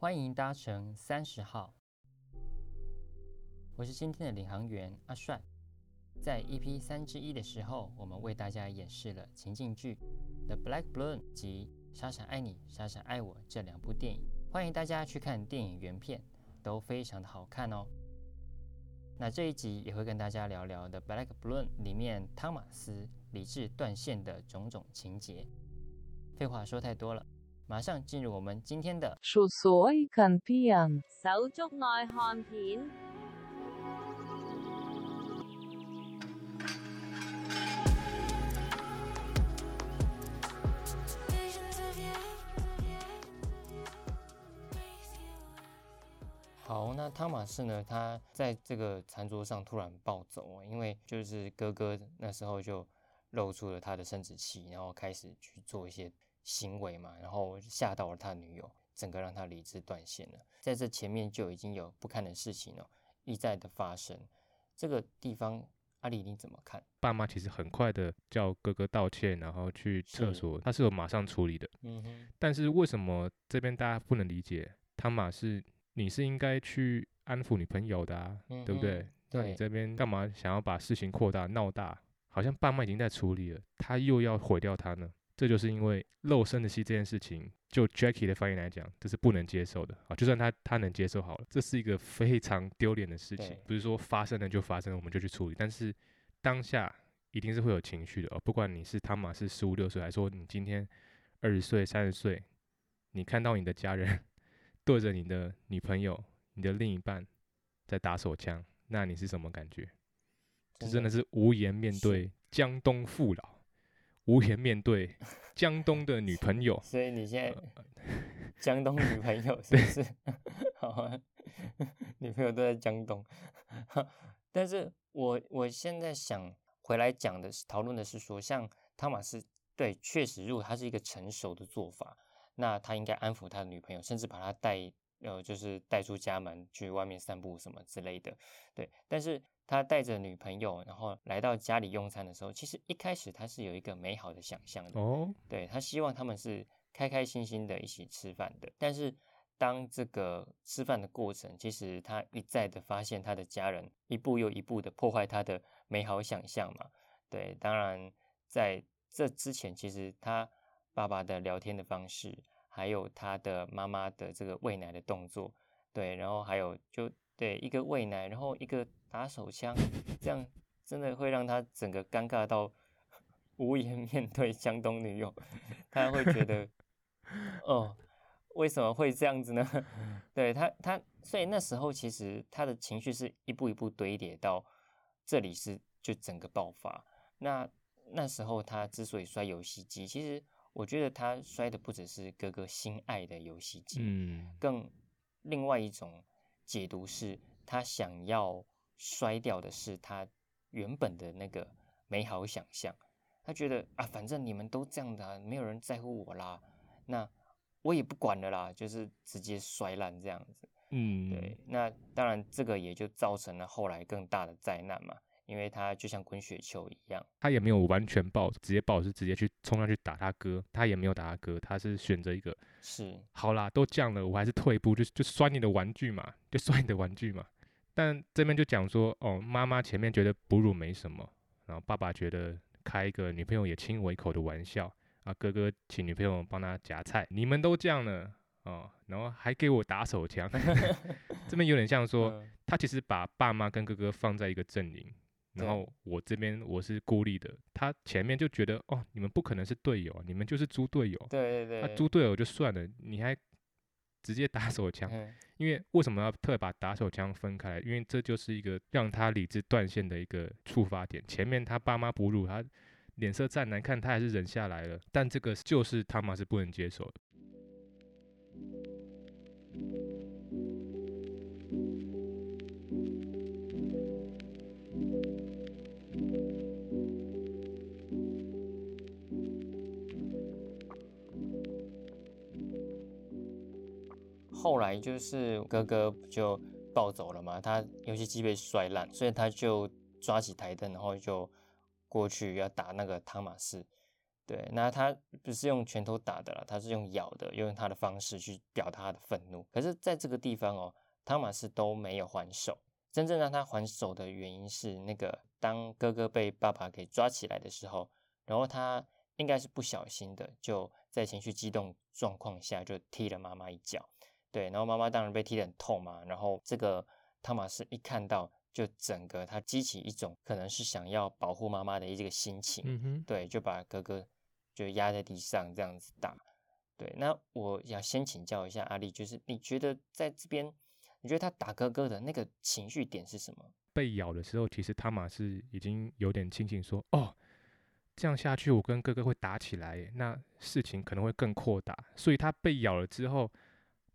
欢迎搭乘三十号，我是今天的领航员阿帅。在 EP 三之一的时候，我们为大家演示了情境剧《The Black Balloon》及《傻傻爱你，傻傻爱我》这两部电影，欢迎大家去看电影原片，都非常的好看哦。那这一集也会跟大家聊聊《The Black Balloon》里面汤马斯理智断线的种种情节。废话说太多了。马上进入我们今天的。手足片。手足愛看片。好，那汤马士呢？他在这个餐桌上突然暴走，因为就是哥哥那时候就露出了他的生殖器，然后开始去做一些。行为嘛，然后吓到了他女友，整个让他理智断线了。在这前面就已经有不堪的事情了，一再的发生。这个地方，阿里你怎么看？爸妈其实很快的叫哥哥道歉，然后去厕所，他是有马上处理的。嗯哼。但是为什么这边大家不能理解？他马是你是应该去安抚女朋友的啊，对不对？那你这边干嘛想要把事情扩大闹大？好像爸妈已经在处理了，他又要毁掉他呢？这就是因为肉生的戏这件事情，就 Jackie 的发言来讲，这是不能接受的啊！就算他他能接受好了，这是一个非常丢脸的事情。不是说发生了就发生，我们就去处理，但是当下一定是会有情绪的哦。不管你是汤马是十五六岁，还是说你今天二十岁、三十岁，你看到你的家人 对着你的女朋友、你的另一半在打手枪，那你是什么感觉？这真的是无颜面对江东父老。无颜面对 江东的女朋友，所以你现在江东女朋友 是不是？好啊，女朋友都在江东。但是我我现在想回来讲的是，讨论的是说，像汤马斯，对，确实，如果他是一个成熟的做法，那他应该安抚他的女朋友，甚至把他带，呃，就是带出家门去外面散步什么之类的。对，但是。他带着女朋友，然后来到家里用餐的时候，其实一开始他是有一个美好的想象的哦。对他希望他们是开开心心的一起吃饭的。但是当这个吃饭的过程，其实他一再的发现他的家人一步又一步的破坏他的美好想象嘛。对，当然在这之前，其实他爸爸的聊天的方式，还有他的妈妈的这个喂奶的动作，对，然后还有就对一个喂奶，然后一个。打手枪，这样 真的会让他整个尴尬到 无颜面对江东女友，他会觉得，哦，为什么会这样子呢？对他，他所以那时候其实他的情绪是一步一步堆叠到这里是就整个爆发。那那时候他之所以摔游戏机，其实我觉得他摔的不只是哥哥心爱的游戏机，嗯，更另外一种解读是他想要。摔掉的是他原本的那个美好想象，他觉得啊，反正你们都这样的，没有人在乎我啦，那我也不管了啦，就是直接摔烂这样子。嗯，对，那当然这个也就造成了后来更大的灾难嘛，因为他就像滚雪球一样，他也没有完全爆，直接爆是直接去冲上去打他哥，他也没有打他哥，他是选择一个是好啦，都降了，我还是退一步，就就摔你的玩具嘛，就摔你的玩具嘛。但这边就讲说，哦，妈妈前面觉得哺乳没什么，然后爸爸觉得开一个女朋友也亲我一口的玩笑啊，哥哥请女朋友帮他夹菜，你们都这样了哦，然后还给我打手枪 这边有点像说，他其实把爸妈跟哥哥放在一个阵营，然后我这边我是孤立的，他前面就觉得哦，你们不可能是队友，你们就是猪队友，对对对，他猪队友就算了，你还。直接打手枪，因为为什么要特别把打手枪分开？因为这就是一个让他理智断线的一个触发点。前面他爸妈哺乳，他脸色再难看，他还是忍下来了。但这个就是他妈是不能接受的。后来就是哥哥就暴走了嘛，他游戏机被摔烂，所以他就抓起台灯，然后就过去要打那个汤马士。对，那他不是用拳头打的了，他是用咬的，用他的方式去表达他的愤怒。可是在这个地方哦，汤马斯都没有还手。真正让他还手的原因是，那个当哥哥被爸爸给抓起来的时候，然后他应该是不小心的，就在情绪激动状况下就踢了妈妈一脚。对，然后妈妈当然被踢得很痛嘛。然后这个汤马斯一看到，就整个他激起一种可能是想要保护妈妈的一个心情。嗯哼，对，就把哥哥就压在地上这样子打。对，那我要先请教一下阿丽，就是你觉得在这边，你觉得他打哥哥的那个情绪点是什么？被咬的时候，其实汤马斯已经有点清醒，说：“哦，这样下去，我跟哥哥会打起来，那事情可能会更扩大。”所以他被咬了之后。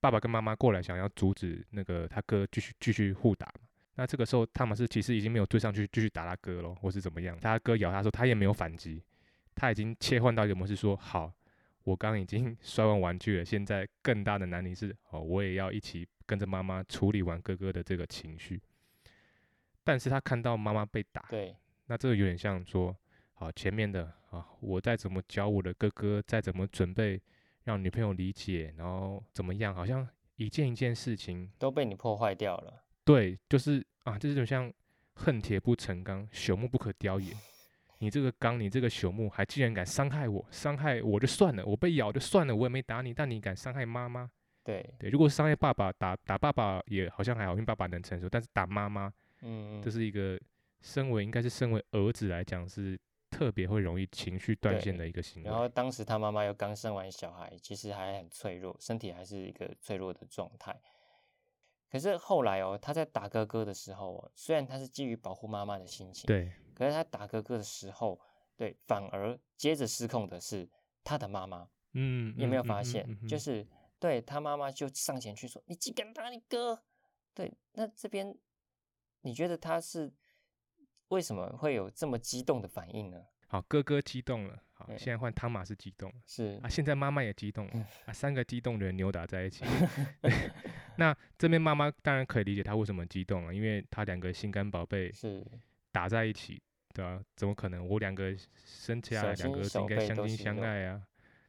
爸爸跟妈妈过来，想要阻止那个他哥继续继续互打嘛？那这个时候，汤马斯其实已经没有追上去继续打他哥了，或是怎么样？他哥咬他时候，他也没有反击，他已经切换到一个模式，说：“好，我刚已经 摔完玩具了，现在更大的难题是，哦，我也要一起跟着妈妈处理完哥哥的这个情绪。”但是他看到妈妈被打，对，那这个有点像说：“好，前面的啊，我再怎么教我的哥哥，再怎么准备。”让女朋友理解，然后怎么样？好像一件一件事情都被你破坏掉了。对，就是啊，这就像恨铁不成钢，朽木不可雕也。你这个钢，你这个朽木，还竟然敢伤害我？伤害我就算了，我被咬就算了，我也没打你，但你敢伤害妈妈？对对，如果伤害爸爸，打打爸爸也好像还好，因为爸爸能承受，但是打妈妈，嗯，这是一个身为应该是身为儿子来讲是。特别会容易情绪断线的一个行为。然后当时他妈妈又刚生完小孩，其实还很脆弱，身体还是一个脆弱的状态。可是后来哦，他在打哥哥的时候，哦虽然他是基于保护妈妈的心情，对，可是他打哥哥的时候，对，反而接着失控的是他的妈妈。嗯，有没有发现？就是对他妈妈就上前去说：“你竟敢打你哥！”对，那这边你觉得他是？为什么会有这么激动的反应呢？好，哥哥激动了，好，现在换汤马斯激动了，是啊，现在妈妈也激动了，啊，三个激动的人扭打在一起。那这边妈妈当然可以理解他为什么激动了，因为他两个心肝宝贝是打在一起，对吧？怎么可能？我两个生下来两个应该相亲相爱啊，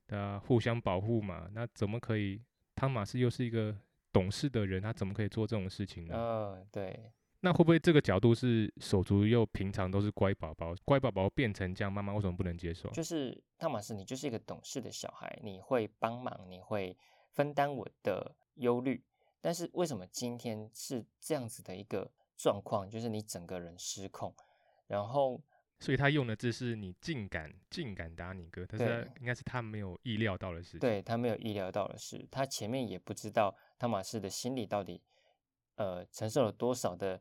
对啊，互相保护嘛。那怎么可以？汤马斯又是一个懂事的人，他怎么可以做这种事情呢？嗯，对。那会不会这个角度是手足又平常都是乖宝宝，乖宝宝变成这样，妈妈为什么不能接受？就是汤马斯，你就是一个懂事的小孩，你会帮忙，你会分担我的忧虑。但是为什么今天是这样子的一个状况？就是你整个人失控，然后，所以他用的字是你竟敢竟敢打你哥，但是应该是他没有意料到的事。对他没有意料到的事，他前面也不知道汤马斯的心里到底呃承受了多少的。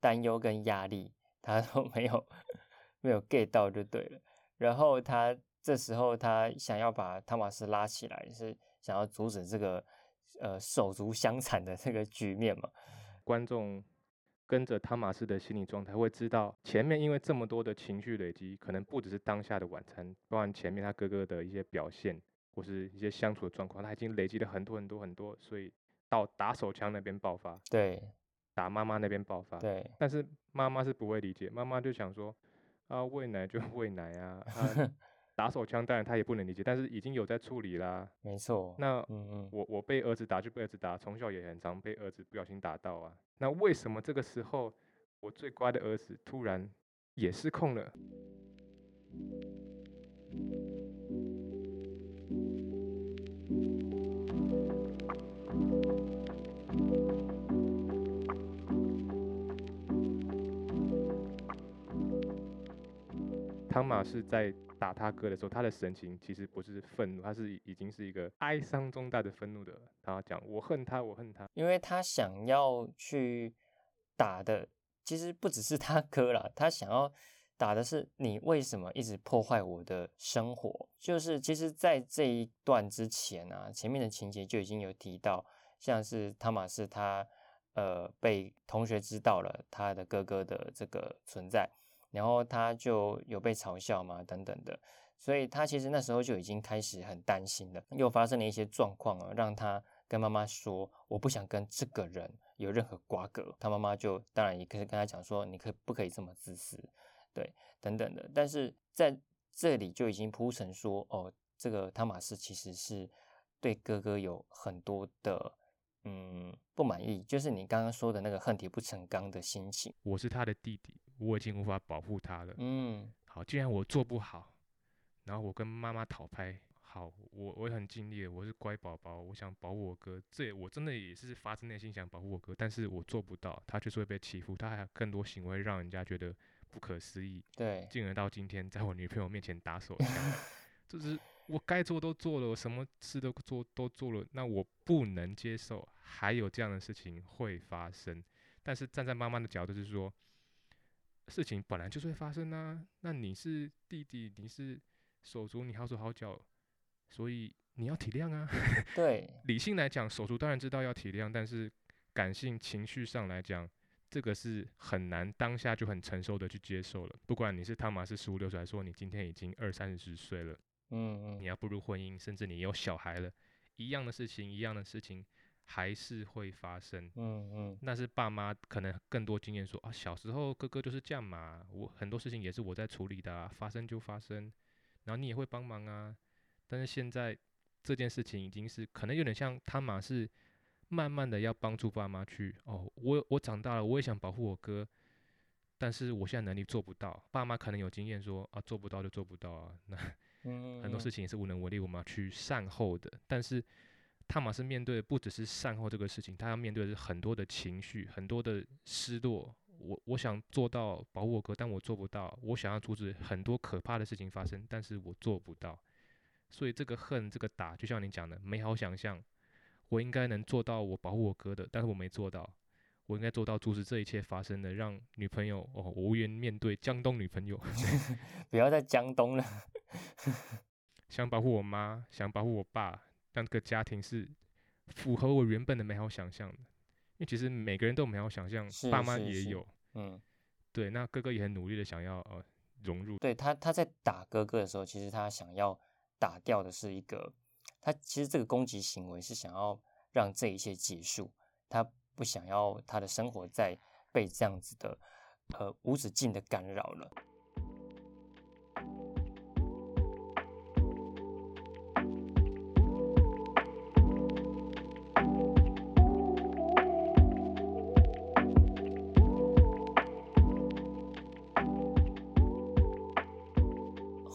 担忧跟压力，他都没有 没有 get 到就对了。然后他这时候他想要把汤马斯拉起来，是想要阻止这个呃手足相残的这个局面嘛？观众跟着汤马斯的心理状态会知道，前面因为这么多的情绪累积，可能不只是当下的晚餐，包含前面他哥哥的一些表现或是一些相处的状况，他已经累积了很多很多很多，所以到打手枪那边爆发。对。打妈妈那边爆发，对，但是妈妈是不会理解，妈妈就想说，啊喂奶就喂奶啊，打手枪当然他也不能理解，但是已经有在处理啦，没错。那嗯嗯，我我被儿子打就被儿子打，从小也很常被儿子不小心打到啊，那为什么这个时候我最乖的儿子突然也失控了？汤马是在打他哥的时候，他的神情其实不是愤怒，他是已经是一个哀伤中带着愤怒的。他讲：“我恨他，我恨他。”因为他想要去打的，其实不只是他哥啦，他想要打的是你为什么一直破坏我的生活？就是其实，在这一段之前啊，前面的情节就已经有提到，像是汤马斯他呃被同学知道了他的哥哥的这个存在。然后他就有被嘲笑嘛，等等的，所以他其实那时候就已经开始很担心了。又发生了一些状况啊，让他跟妈妈说：“我不想跟这个人有任何瓜葛。”他妈妈就当然也可以跟他讲说：“你可不可以这么自私？”对，等等的。但是在这里就已经铺陈说，哦，这个汤马斯其实是对哥哥有很多的嗯不满意，就是你刚刚说的那个恨铁不成钢的心情。我是他的弟弟，我已经无法保护他了。嗯，好，既然我做不好，然后我跟妈妈讨拍。好，我我很尽力，我是乖宝宝，我想保护我哥，这我真的也是发自内心想保护我哥，但是我做不到，他就是会被欺负，他还有更多行为让人家觉得不可思议，对，进而到今天在我女朋友面前打手枪，就是我该做都做了，我什么事都做都做了，那我不能接受还有这样的事情会发生，但是站在妈妈的角度是说，事情本来就是会发生啊，那你是弟弟，你是手足，你好手好脚。所以你要体谅啊。对，理性来讲，手足当然知道要体谅，但是感性情绪上来讲，这个是很难当下就很承受的去接受了。不管你是汤马斯十五六岁，还说你今天已经二三十岁了，嗯嗯，你要步入婚姻，甚至你有小孩了，一样的事情，一样的事情还是会发生。嗯嗯，那是爸妈可能更多经验说啊，小时候哥哥就是这样嘛，我很多事情也是我在处理的，发生就发生，然后你也会帮忙啊。但是现在这件事情已经是可能有点像他马是慢慢的要帮助爸妈去哦，我我长大了，我也想保护我哥，但是我现在能力做不到，爸妈可能有经验说啊做不到就做不到啊，那 很多事情也是无能为力，我们要去善后的。但是汤马是面对的不只是善后这个事情，他要面对的是很多的情绪，很多的失落。我我想做到保护我哥，但我做不到。我想要阻止很多可怕的事情发生，但是我做不到。所以这个恨，这个打，就像你讲的，美好想象，我应该能做到我保护我哥的，但是我没做到，我应该做到阻止这一切发生的，让女朋友哦，无缘面对江东女朋友，不要再江东了。想保护我妈，想保护我爸，让这个家庭是符合我原本的美好想象的。因为其实每个人都有美好想象，爸妈也有，嗯，对，那哥哥也很努力的想要呃融入。对他，他在打哥哥的时候，其实他想要。打掉的是一个，他其实这个攻击行为是想要让这一切结束，他不想要他的生活再被这样子的呃无止境的干扰了。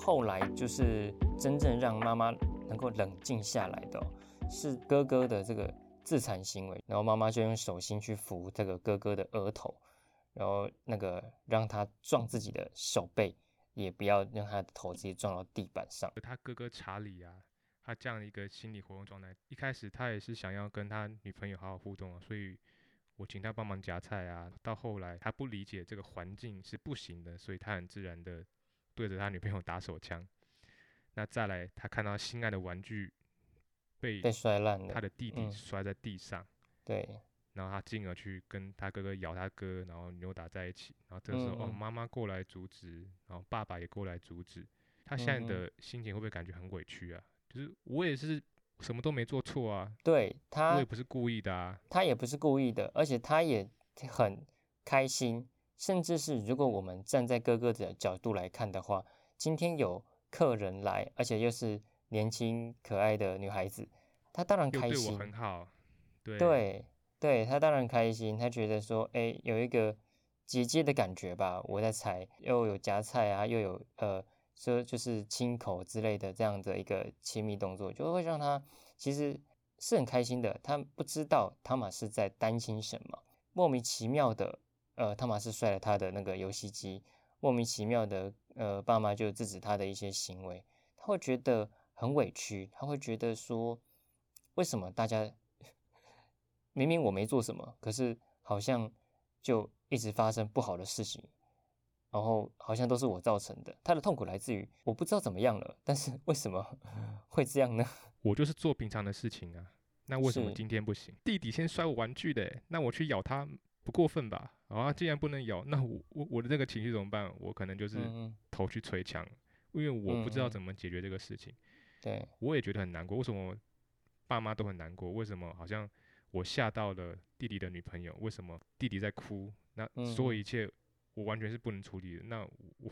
后来就是真正让妈妈能够冷静下来的，是哥哥的这个自残行为。然后妈妈就用手心去扶这个哥哥的额头，然后那个让他撞自己的手背，也不要让他的头直接撞到地板上。他哥哥查理啊，他这样一个心理活动状态，一开始他也是想要跟他女朋友好好互动啊，所以我请他帮忙夹菜啊。到后来他不理解这个环境是不行的，所以他很自然的。对着他女朋友打手枪，那再来，他看到心爱的玩具被被摔烂了，他的弟弟摔在地上，对，然后他进而去跟他哥哥咬他哥，然后扭打在一起，然后这时候哦，妈妈过来阻止，然后爸爸也过来阻止，他现在的。心情会不会感觉很委屈啊？就是我也是什么都没做错啊，对他，我也不是故意的啊，他也不是故意的，而且他也很开心。甚至是如果我们站在哥哥的角度来看的话，今天有客人来，而且又是年轻可爱的女孩子，她当然开心。很好，对对对，她当然开心。她觉得说，哎，有一个姐姐的感觉吧。我在猜，又有夹菜啊，又有呃，说就是亲口之类的这样的一个亲密动作，就会让她其实是很开心的。她不知道汤马是在担心什么，莫名其妙的。呃，汤马斯摔了他的那个游戏机，莫名其妙的，呃，爸妈就制止他的一些行为，他会觉得很委屈，他会觉得说，为什么大家明明我没做什么，可是好像就一直发生不好的事情，然后好像都是我造成的。他的痛苦来自于我不知道怎么样了，但是为什么 会这样呢？我就是做平常的事情啊，那为什么今天不行？弟弟先摔我玩具的，那我去咬他。不过分吧？啊，既然不能咬，那我我我的这个情绪怎么办？我可能就是头去捶墙，因为我不知道怎么解决这个事情。对，我也觉得很难过。为什么爸妈都很难过？为什么好像我吓到了弟弟的女朋友？为什么弟弟在哭？那所有一切我完全是不能处理的。那我我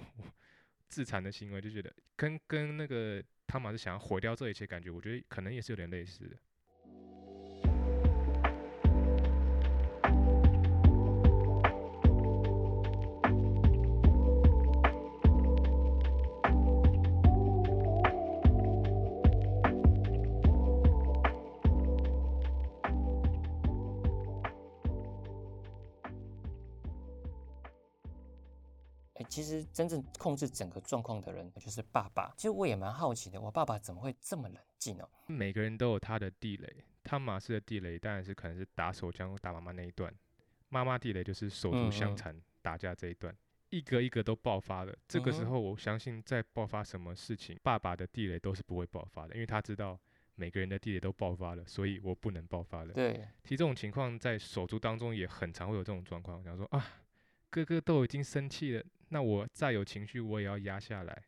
自残的行为，就觉得跟跟那个汤马是想要毁掉这一切感觉，我觉得可能也是有点类似的。真正控制整个状况的人就是爸爸。其实我也蛮好奇的，我爸爸怎么会这么冷静哦？每个人都有他的地雷，汤马斯的地雷当然是可能是打手枪打妈妈那一段，妈妈地雷就是手足相残打架这一段，一个一个都爆发了。这个时候我相信在爆发什么事情，爸爸的地雷都是不会爆发的，因为他知道每个人的地雷都爆发了，所以我不能爆发了。对，其实这种情况在手足当中也很常会有这种状况，想说啊，哥哥都已经生气了。那我再有情绪，我也要压下来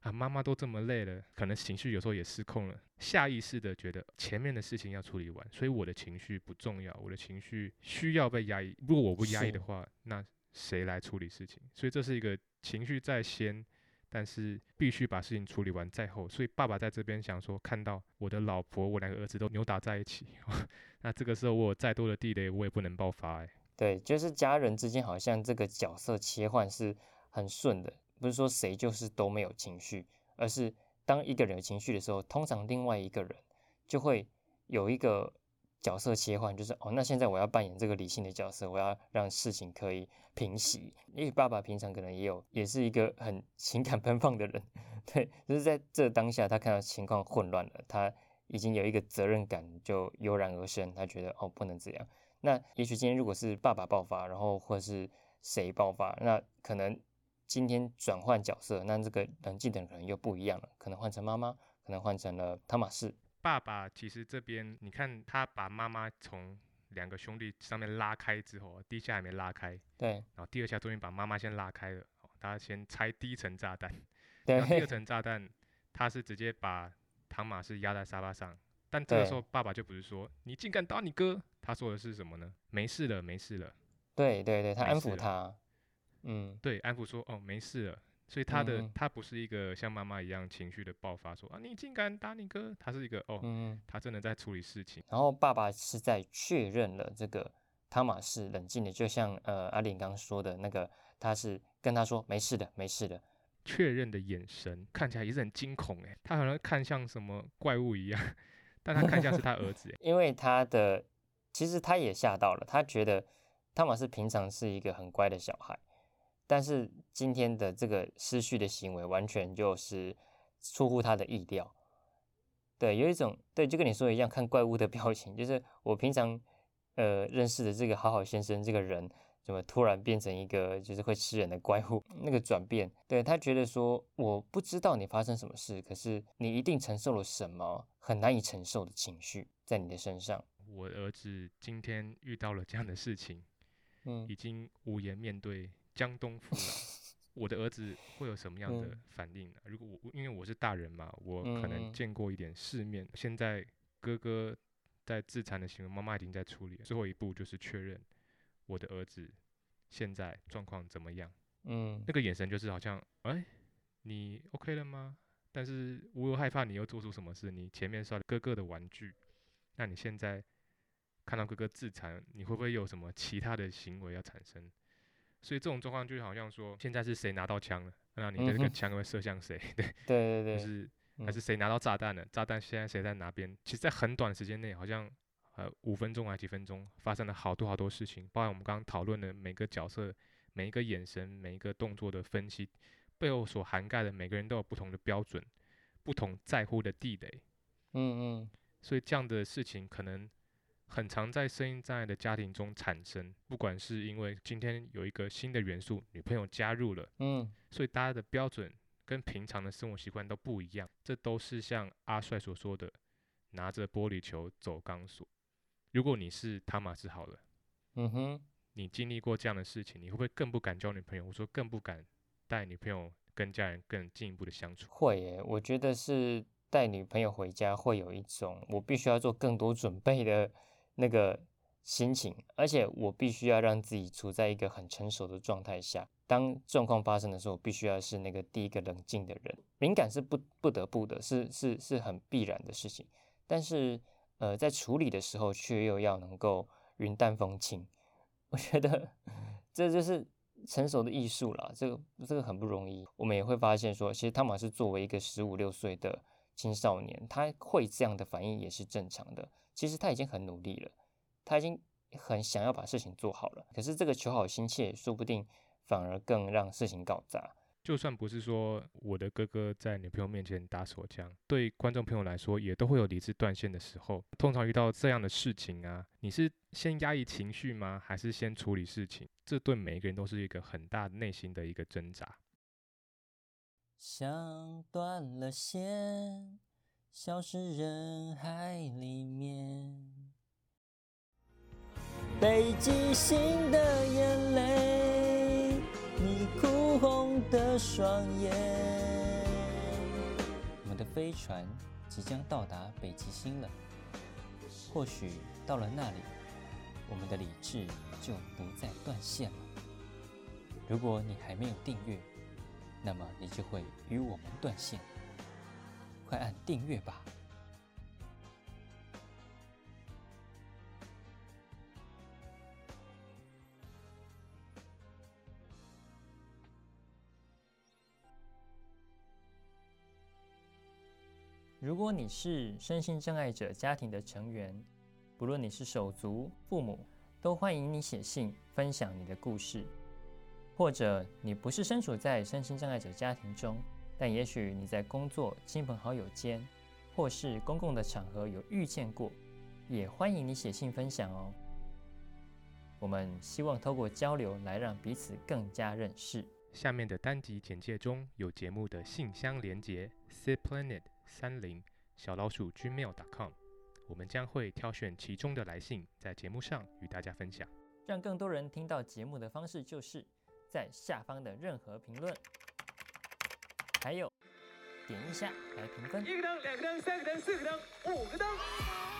啊！妈妈都这么累了，可能情绪有时候也失控了，下意识的觉得前面的事情要处理完，所以我的情绪不重要，我的情绪需要被压抑。如果我不压抑的话，那谁来处理事情？所以这是一个情绪在先，但是必须把事情处理完在后。所以爸爸在这边想说，看到我的老婆，我两个儿子都扭打在一起，那这个时候我有再多的地雷，我也不能爆发哎。对，就是家人之间好像这个角色切换是很顺的，不是说谁就是都没有情绪，而是当一个人有情绪的时候，通常另外一个人就会有一个角色切换，就是哦，那现在我要扮演这个理性的角色，我要让事情可以平息。因为爸爸平常可能也有，也是一个很 情感奔放的人，对，就是在这当下，他看到情况混乱了，他已经有一个责任感就油然而生，他觉得哦，不能这样。那也许今天如果是爸爸爆发，然后或者是谁爆发，那可能今天转换角色，那这个冷静的人可能又不一样了，可能换成妈妈，可能换成了汤马士。爸爸其实这边你看他把妈妈从两个兄弟上面拉开之后，第一下还没拉开，对，然后第二下终于把妈妈先拉开了，他先拆第一层炸弹，对，第二层炸弹他是直接把汤马士压在沙发上。但这个时候，爸爸就不是说你竟敢打你哥，他说的是什么呢？没事了，没事了。对对对，他安抚他，嗯，对，安抚说哦没事了。所以他的他不是一个像妈妈一样情绪的爆发，说啊你竟敢打你哥，他是一个哦，他真的在处理事情。然后爸爸是在确认了这个汤马是冷静的，就像呃阿玲刚说的那个，他是跟他说没事的，没事的。确认的眼神看起来也是很惊恐哎，他好像看像什么怪物一样。但他看像是他儿子，因为他的其实他也吓到了，他觉得汤马斯平常是一个很乖的小孩，但是今天的这个失序的行为完全就是出乎他的意料。对，有一种对，就跟你说一样，看怪物的表情，就是我平常呃认识的这个好好先生这个人。怎么突然变成一个就是会吃人的怪物？那个转变，对他觉得说，我不知道你发生什么事，可是你一定承受了什么很难以承受的情绪在你的身上。我儿子今天遇到了这样的事情，嗯，已经无颜面对江东父老。我的儿子会有什么样的反应呢？如果我因为我是大人嘛，我可能见过一点世面。现在哥哥在自残的行为，妈妈已经在处理了，最后一步就是确认。我的儿子现在状况怎么样？嗯，那个眼神就是好像，哎，你 OK 了吗？但是我又害怕你又做出什么事。你前面摔了哥哥的玩具，那你现在看到哥哥自残，你会不会有什么其他的行为要产生？所以这种状况就好像说，现在是谁拿到枪了？那你的这个枪会射向谁？对对对对，就是还是谁拿到炸弹了？炸弹现在谁在哪边？其实，在很短时间内，好像。呃，五分钟还几分钟，发生了好多好多事情，包含我们刚刚讨论的每个角色、每一个眼神、每一个动作的分析，背后所涵盖的每个人都有不同的标准，不同在乎的地雷。嗯嗯。所以这样的事情可能很常在声音障碍的家庭中产生，不管是因为今天有一个新的元素，女朋友加入了，嗯，所以大家的标准跟平常的生活习惯都不一样，这都是像阿帅所说的，拿着玻璃球走钢索。如果你是汤马斯好了，嗯哼，你经历过这样的事情，你会不会更不敢交女朋友？我说更不敢带女朋友跟家人更进一步的相处。会耶，我觉得是带女朋友回家会有一种我必须要做更多准备的那个心情，而且我必须要让自己处在一个很成熟的状态下。当状况发生的时候，我必须要是那个第一个冷静的人。敏感是不不得不的，是是是很必然的事情。但是，呃，在处理的时候，却又要能够云淡风轻。我觉得这就是成熟的艺术了。这个这个很不容易。我们也会发现说，其实汤马是作为一个十五六岁的青少年，他会这样的反应也是正常的。其实他已经很努力了，他已经很想要把事情做好了。可是这个求好心切，说不定。反而更让事情搞砸。就算不是说我的哥哥在女朋友面前打手枪，对观众朋友来说也都会有理智断线的时候。通常遇到这样的事情啊，你是先压抑情绪吗？还是先处理事情？这对每一个人都是一个很大内心的一个挣扎。像断了线，消失人海里面，北极星的眼泪。你哭红的双眼。我们的飞船即将到达北极星了，或许到了那里，我们的理智就不再断线了。如果你还没有订阅，那么你就会与我们断线。快按订阅吧！如果你是身心障碍者家庭的成员，不论你是手足、父母，都欢迎你写信分享你的故事。或者你不是身处在身心障碍者家庭中，但也许你在工作、亲朋好友间，或是公共的场合有遇见过，也欢迎你写信分享哦。我们希望透过交流来让彼此更加认识。下面的单集简介中有节目的信箱连结，C Planet。三零小老鼠 gmail.com，我们将会挑选其中的来信，在节目上与大家分享。让更多人听到节目的方式，就是在下方的任何评论，还有点一下来评分。一个灯，两个灯，三个灯，四个灯，五个灯。